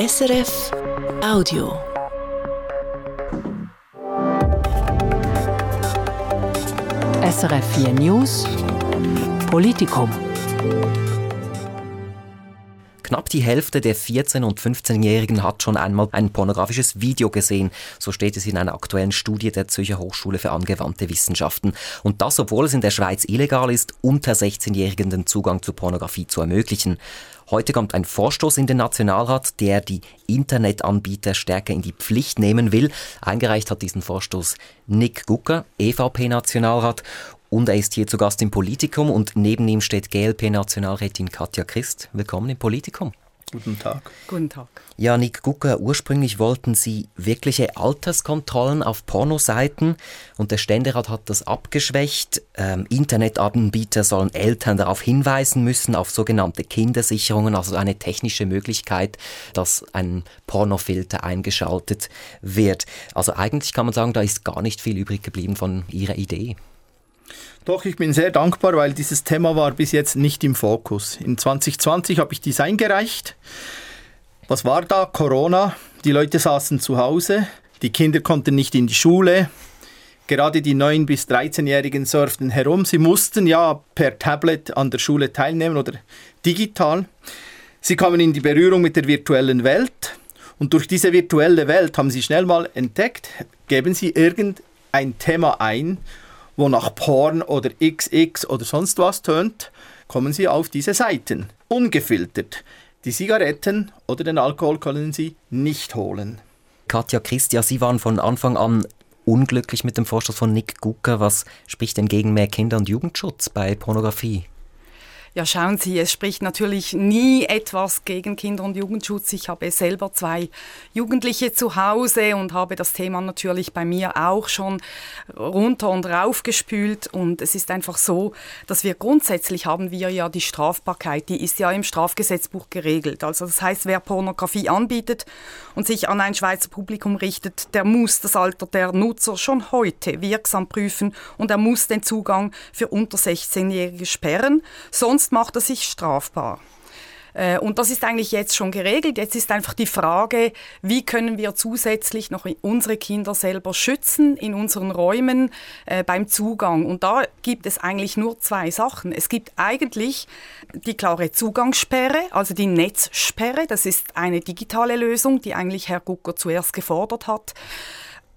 SRF Audio. SRF 4 News Politikum. Knapp die Hälfte der 14- und 15-Jährigen hat schon einmal ein pornografisches Video gesehen. So steht es in einer aktuellen Studie der Zürcher Hochschule für angewandte Wissenschaften. Und das, obwohl es in der Schweiz illegal ist, unter 16-Jährigen den Zugang zu Pornografie zu ermöglichen. Heute kommt ein Vorstoß in den Nationalrat, der die Internetanbieter stärker in die Pflicht nehmen will. Eingereicht hat diesen Vorstoß Nick Gucker, EVP-Nationalrat. Und er ist hier zu Gast im Politikum und neben ihm steht GLP-Nationalrätin Katja Christ. Willkommen im Politikum. Guten Tag. Guten Tag. Ja, Nick Gucker, ursprünglich wollten Sie wirkliche Alterskontrollen auf Pornoseiten und der Ständerat hat das abgeschwächt. Ähm, Internetanbieter sollen Eltern darauf hinweisen müssen, auf sogenannte Kindersicherungen, also eine technische Möglichkeit, dass ein Pornofilter eingeschaltet wird. Also eigentlich kann man sagen, da ist gar nicht viel übrig geblieben von Ihrer Idee. Doch, ich bin sehr dankbar, weil dieses Thema war bis jetzt nicht im Fokus. In 2020 habe ich dies eingereicht. Was war da? Corona. Die Leute saßen zu Hause. Die Kinder konnten nicht in die Schule. Gerade die 9- bis 13-Jährigen surften herum. Sie mussten ja per Tablet an der Schule teilnehmen oder digital. Sie kamen in die Berührung mit der virtuellen Welt. Und durch diese virtuelle Welt haben sie schnell mal entdeckt, geben sie irgendein Thema ein wo nach Porn oder XX oder sonst was tönt, kommen Sie auf diese Seiten. Ungefiltert. Die Zigaretten oder den Alkohol können Sie nicht holen. Katja Christia, Sie waren von Anfang an unglücklich mit dem Vorstoß von Nick Gucker. Was spricht denn gegen mehr Kinder- und Jugendschutz bei Pornografie? Ja, schauen Sie, es spricht natürlich nie etwas gegen Kinder- und Jugendschutz. Ich habe selber zwei Jugendliche zu Hause und habe das Thema natürlich bei mir auch schon runter und rauf gespült. Und es ist einfach so, dass wir grundsätzlich haben wir ja die Strafbarkeit, die ist ja im Strafgesetzbuch geregelt. Also das heißt, wer Pornografie anbietet und sich an ein Schweizer Publikum richtet, der muss das Alter der Nutzer schon heute wirksam prüfen und er muss den Zugang für unter 16-Jährige sperren. Sonst sonst macht er sich strafbar. Äh, und das ist eigentlich jetzt schon geregelt. Jetzt ist einfach die Frage, wie können wir zusätzlich noch unsere Kinder selber schützen in unseren Räumen äh, beim Zugang. Und da gibt es eigentlich nur zwei Sachen. Es gibt eigentlich die klare Zugangssperre, also die Netzsperre. Das ist eine digitale Lösung, die eigentlich Herr Gucker zuerst gefordert hat.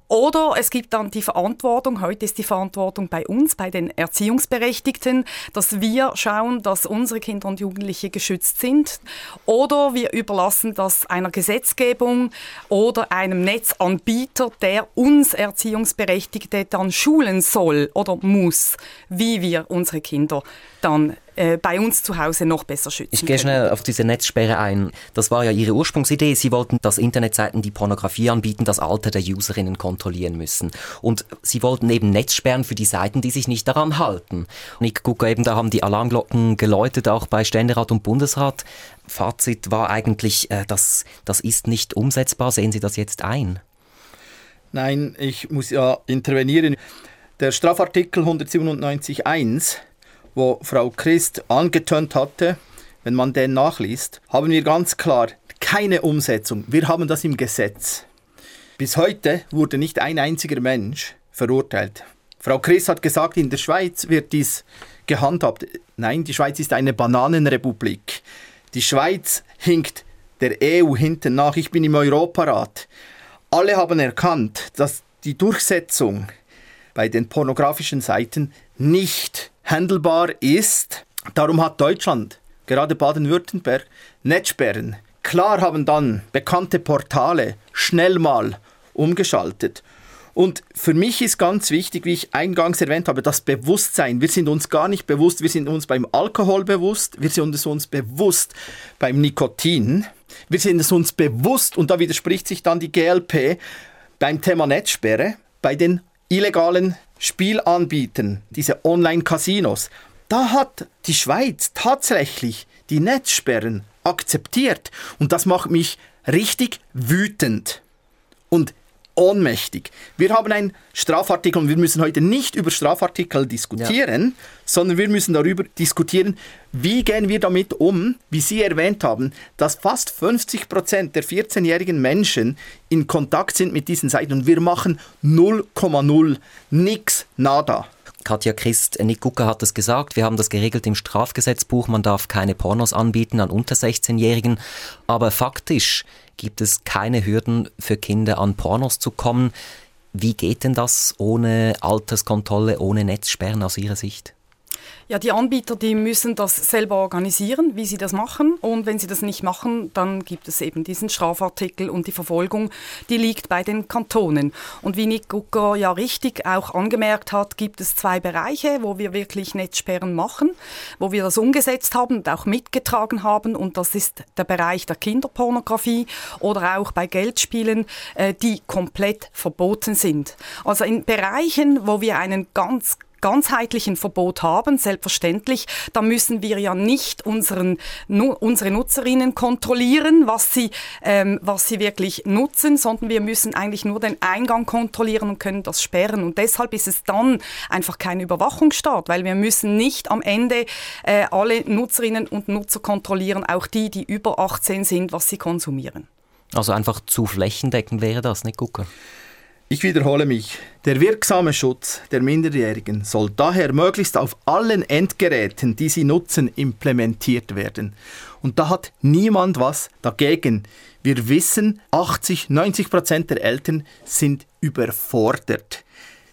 Oder es gibt dann die Verantwortung, heute ist die Verantwortung bei uns, bei den Erziehungsberechtigten, dass wir schauen, dass unsere Kinder und Jugendliche geschützt sind. Oder wir überlassen das einer Gesetzgebung oder einem Netzanbieter, der uns Erziehungsberechtigte dann schulen soll oder muss, wie wir unsere Kinder dann äh, bei uns zu Hause noch besser schützen Ich gehe schnell auf diese Netzsperre ein. Das war ja Ihre Ursprungsidee. Sie wollten, dass Internetseiten, die Pornografie anbieten, das Alter der Userinnen kontrollieren müssen. Und Sie wollten eben Netzsperren für die Seiten, die sich nicht daran halten. Und ich gucke eben, da haben die Alarmglocken geläutet, auch bei Ständerat und Bundesrat. Fazit war eigentlich, äh, das, das ist nicht umsetzbar. Sehen Sie das jetzt ein? Nein, ich muss ja intervenieren. Der Strafartikel 197.1 wo Frau Christ angetönt hatte, wenn man den nachliest, haben wir ganz klar keine Umsetzung. Wir haben das im Gesetz. Bis heute wurde nicht ein einziger Mensch verurteilt. Frau Christ hat gesagt, in der Schweiz wird dies gehandhabt. Nein, die Schweiz ist eine Bananenrepublik. Die Schweiz hinkt der EU hinten nach. Ich bin im Europarat. Alle haben erkannt, dass die Durchsetzung bei den pornografischen Seiten nicht handelbar ist. Darum hat Deutschland, gerade Baden-Württemberg, Netzsperren. Klar haben dann bekannte Portale schnell mal umgeschaltet. Und für mich ist ganz wichtig, wie ich eingangs erwähnt habe, das Bewusstsein. Wir sind uns gar nicht bewusst, wir sind uns beim Alkohol bewusst, wir sind uns bewusst beim Nikotin, wir sind es uns bewusst, und da widerspricht sich dann die GLP, beim Thema Netzsperre, bei den illegalen Spielanbietern, diese Online-Casinos, da hat die Schweiz tatsächlich die Netzsperren akzeptiert. Und das macht mich richtig wütend. Und ohnmächtig. Wir haben einen Strafartikel und wir müssen heute nicht über Strafartikel diskutieren, ja. sondern wir müssen darüber diskutieren, wie gehen wir damit um, wie Sie erwähnt haben, dass fast 50 Prozent der 14-jährigen Menschen in Kontakt sind mit diesen Seiten und wir machen 0,0, nix, nada. Katja Christ, Nick Gucker hat es gesagt, wir haben das geregelt im Strafgesetzbuch, man darf keine Pornos anbieten an unter 16-Jährigen, aber faktisch gibt es keine Hürden für Kinder an Pornos zu kommen. Wie geht denn das ohne Alterskontrolle, ohne Netzsperren aus Ihrer Sicht? Ja, die Anbieter, die müssen das selber organisieren, wie sie das machen. Und wenn sie das nicht machen, dann gibt es eben diesen Strafartikel und die Verfolgung, die liegt bei den Kantonen. Und wie Nick Gucker ja richtig auch angemerkt hat, gibt es zwei Bereiche, wo wir wirklich Netzsperren machen, wo wir das umgesetzt haben und auch mitgetragen haben. Und das ist der Bereich der Kinderpornografie oder auch bei Geldspielen, äh, die komplett verboten sind. Also in Bereichen, wo wir einen ganz ganzheitlichen Verbot haben, selbstverständlich, da müssen wir ja nicht unseren, nu, unsere Nutzerinnen kontrollieren, was sie, ähm, was sie wirklich nutzen, sondern wir müssen eigentlich nur den Eingang kontrollieren und können das sperren. Und deshalb ist es dann einfach kein Überwachungsstaat, weil wir müssen nicht am Ende äh, alle Nutzerinnen und Nutzer kontrollieren, auch die, die über 18 sind, was sie konsumieren. Also einfach zu flächendeckend wäre das, nicht Gucker? Ich wiederhole mich. Der wirksame Schutz der Minderjährigen soll daher möglichst auf allen Endgeräten, die sie nutzen, implementiert werden. Und da hat niemand was dagegen. Wir wissen, 80, 90 Prozent der Eltern sind überfordert.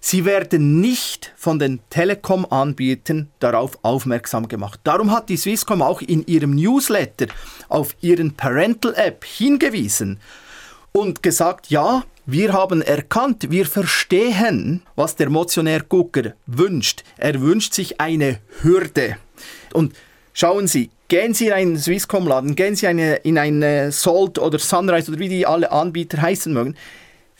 Sie werden nicht von den Telekom-Anbietern darauf aufmerksam gemacht. Darum hat die Swisscom auch in ihrem Newsletter auf ihren Parental App hingewiesen und gesagt, ja, wir haben erkannt, wir verstehen, was der Motionär Gucker wünscht. Er wünscht sich eine Hürde. Und schauen Sie, gehen Sie in einen Swisscom-Laden, gehen Sie eine, in eine Salt oder Sunrise oder wie die alle Anbieter heißen mögen.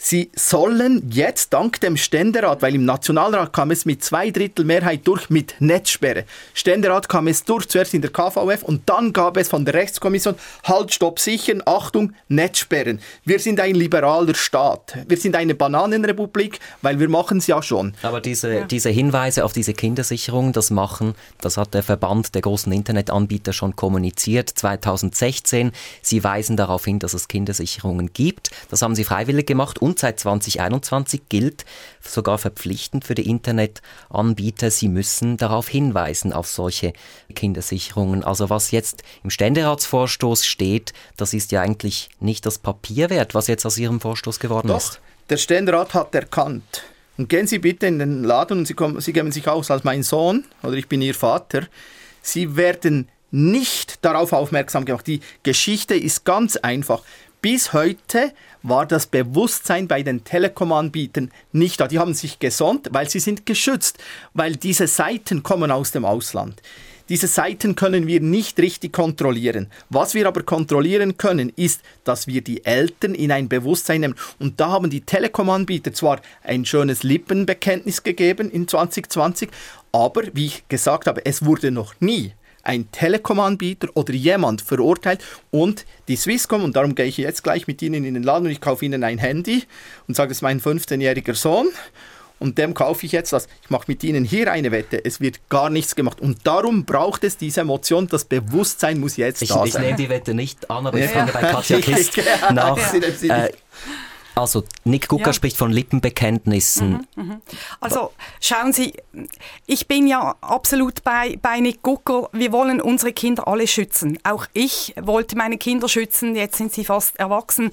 Sie sollen jetzt dank dem Ständerat, weil im Nationalrat kam es mit zwei Drittel Mehrheit durch mit Netzsperre. Ständerat kam es durch, zuerst in der KVF und dann gab es von der Rechtskommission Halt, Stopp, Sichern, Achtung, Netzsperren. Wir sind ein liberaler Staat. Wir sind eine Bananenrepublik, weil wir machen es ja schon. Aber diese, ja. diese Hinweise auf diese Kindersicherung, das machen, das hat der Verband der großen Internetanbieter schon kommuniziert 2016. Sie weisen darauf hin, dass es Kindersicherungen gibt. Das haben sie freiwillig gemacht und seit 2021 gilt sogar verpflichtend für die Internetanbieter, sie müssen darauf hinweisen, auf solche Kindersicherungen. Also was jetzt im Ständeratsvorstoß steht, das ist ja eigentlich nicht das Papier wert, was jetzt aus Ihrem Vorstoß geworden Doch, ist. Der Ständerat hat erkannt. Und gehen Sie bitte in den Laden und Sie, kommen, Sie geben sich aus als mein Sohn oder ich bin Ihr Vater. Sie werden nicht darauf aufmerksam gemacht. Die Geschichte ist ganz einfach. Bis heute war das Bewusstsein bei den Telekom-Anbietern nicht da. Die haben sich gesonnt, weil sie sind geschützt, weil diese Seiten kommen aus dem Ausland. Diese Seiten können wir nicht richtig kontrollieren. Was wir aber kontrollieren können, ist, dass wir die Eltern in ein Bewusstsein nehmen. Und da haben die Telekom-Anbieter zwar ein schönes Lippenbekenntnis gegeben in 2020, aber wie ich gesagt habe, es wurde noch nie ein Telekom-Anbieter oder jemand verurteilt und die Swisscom, und darum gehe ich jetzt gleich mit Ihnen in den Laden und ich kaufe Ihnen ein Handy und sage, es ist mein 15-jähriger Sohn und dem kaufe ich jetzt das. Ich mache mit Ihnen hier eine Wette. Es wird gar nichts gemacht. Und darum braucht es diese Emotion. Das Bewusstsein muss jetzt ich, da sein. Ich nehme die Wette nicht an, aber ich frage bei Katja Christ nach. Äh, also Nick Gucker ja. spricht von Lippenbekenntnissen. Mhm, mh. Also schauen Sie, ich bin ja absolut bei, bei Nick Gucker. Wir wollen unsere Kinder alle schützen. Auch ich wollte meine Kinder schützen, jetzt sind sie fast erwachsen.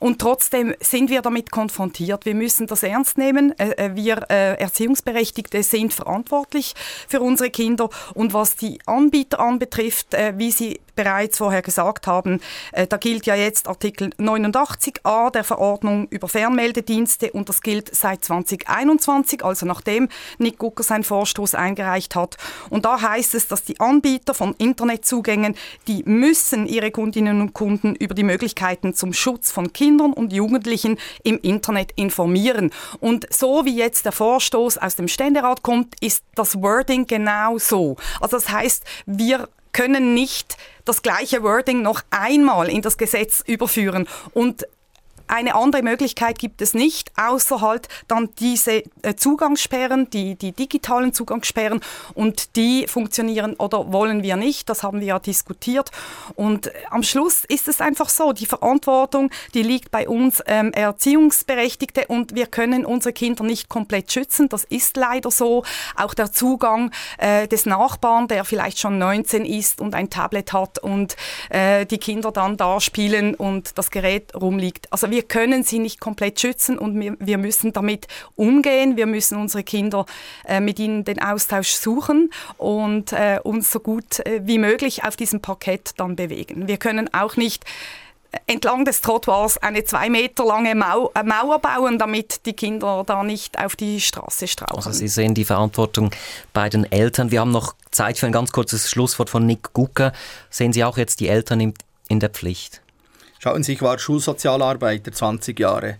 Und trotzdem sind wir damit konfrontiert. Wir müssen das ernst nehmen. Äh, äh, wir äh, Erziehungsberechtigte sind verantwortlich für unsere Kinder. Und was die Anbieter anbetrifft, wie Sie bereits vorher gesagt haben, da gilt ja jetzt Artikel 89a der Verordnung über Fernmeldedienste und das gilt seit 2021, also nachdem Nick Gucker seinen Vorstoß eingereicht hat. Und da heißt es, dass die Anbieter von Internetzugängen, die müssen ihre Kundinnen und Kunden über die Möglichkeiten zum Schutz von Kindern und Jugendlichen im Internet informieren. Und so wie jetzt der Vorstoß aus dem Ständerat kommt, ist das Wording genau so. Also das heißt, wir können nicht das gleiche Wording noch einmal in das Gesetz überführen. Und eine andere Möglichkeit gibt es nicht, außer halt dann diese äh, Zugangssperren, die, die digitalen Zugangssperren. Und die funktionieren oder wollen wir nicht, das haben wir ja diskutiert. Und am Schluss ist es einfach so, die Verantwortung, die liegt bei uns ähm, Erziehungsberechtigte. Und wir können unsere Kinder nicht komplett schützen, das ist leider so, auch der Zugang äh, des Nachbarn, der vielleicht schon 19 ist und ein Tablet hat und äh, die Kinder dann da spielen und das Gerät rumliegt. Also wir können sie nicht komplett schützen und wir, wir müssen damit umgehen. Wir müssen unsere Kinder äh, mit ihnen den Austausch suchen und äh, uns so gut äh, wie möglich auf diesem Parkett dann bewegen. Wir können auch nicht entlang des Trottoirs eine zwei Meter lange Mau äh, Mauer bauen, damit die Kinder da nicht auf die Straße strauchen. Also Sie sehen die Verantwortung bei den Eltern. Wir haben noch Zeit für ein ganz kurzes Schlusswort von Nick Gucker. Sehen Sie auch jetzt die Eltern in der Pflicht? Schauen Sie, ich war Schulsozialarbeiter 20 Jahre.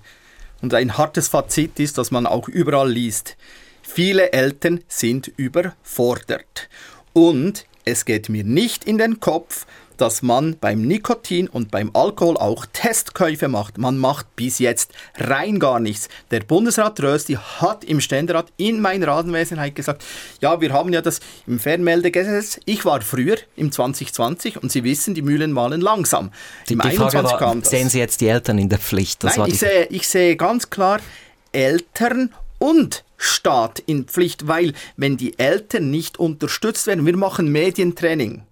Und ein hartes Fazit ist, dass man auch überall liest. Viele Eltern sind überfordert. Und es geht mir nicht in den Kopf, dass man beim Nikotin und beim Alkohol auch Testkäufe macht. Man macht bis jetzt rein gar nichts. Der Bundesrat Rösti hat im Ständerat in meiner Rasenwesenheit gesagt, ja, wir haben ja das im Fernmeldegesetz. Ich war früher im 2020 und Sie wissen, die Mühlen malen langsam. Die, Im die 21 war, kam das. Sehen Sie jetzt die Eltern in der Pflicht? Das Nein, ich, sehe, ich sehe ganz klar Eltern und Staat in Pflicht, weil wenn die Eltern nicht unterstützt werden, wir machen Medientraining.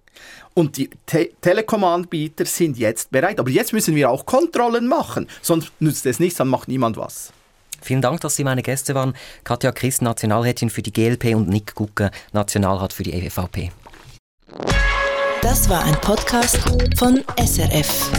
Und die Te Telekom-Anbieter sind jetzt bereit. Aber jetzt müssen wir auch Kontrollen machen. Sonst nützt es nichts, dann macht niemand was. Vielen Dank, dass Sie meine Gäste waren. Katja Christ, Nationalrätin für die GLP und Nick Gucke, Nationalrat für die EVP. Das war ein Podcast von SRF.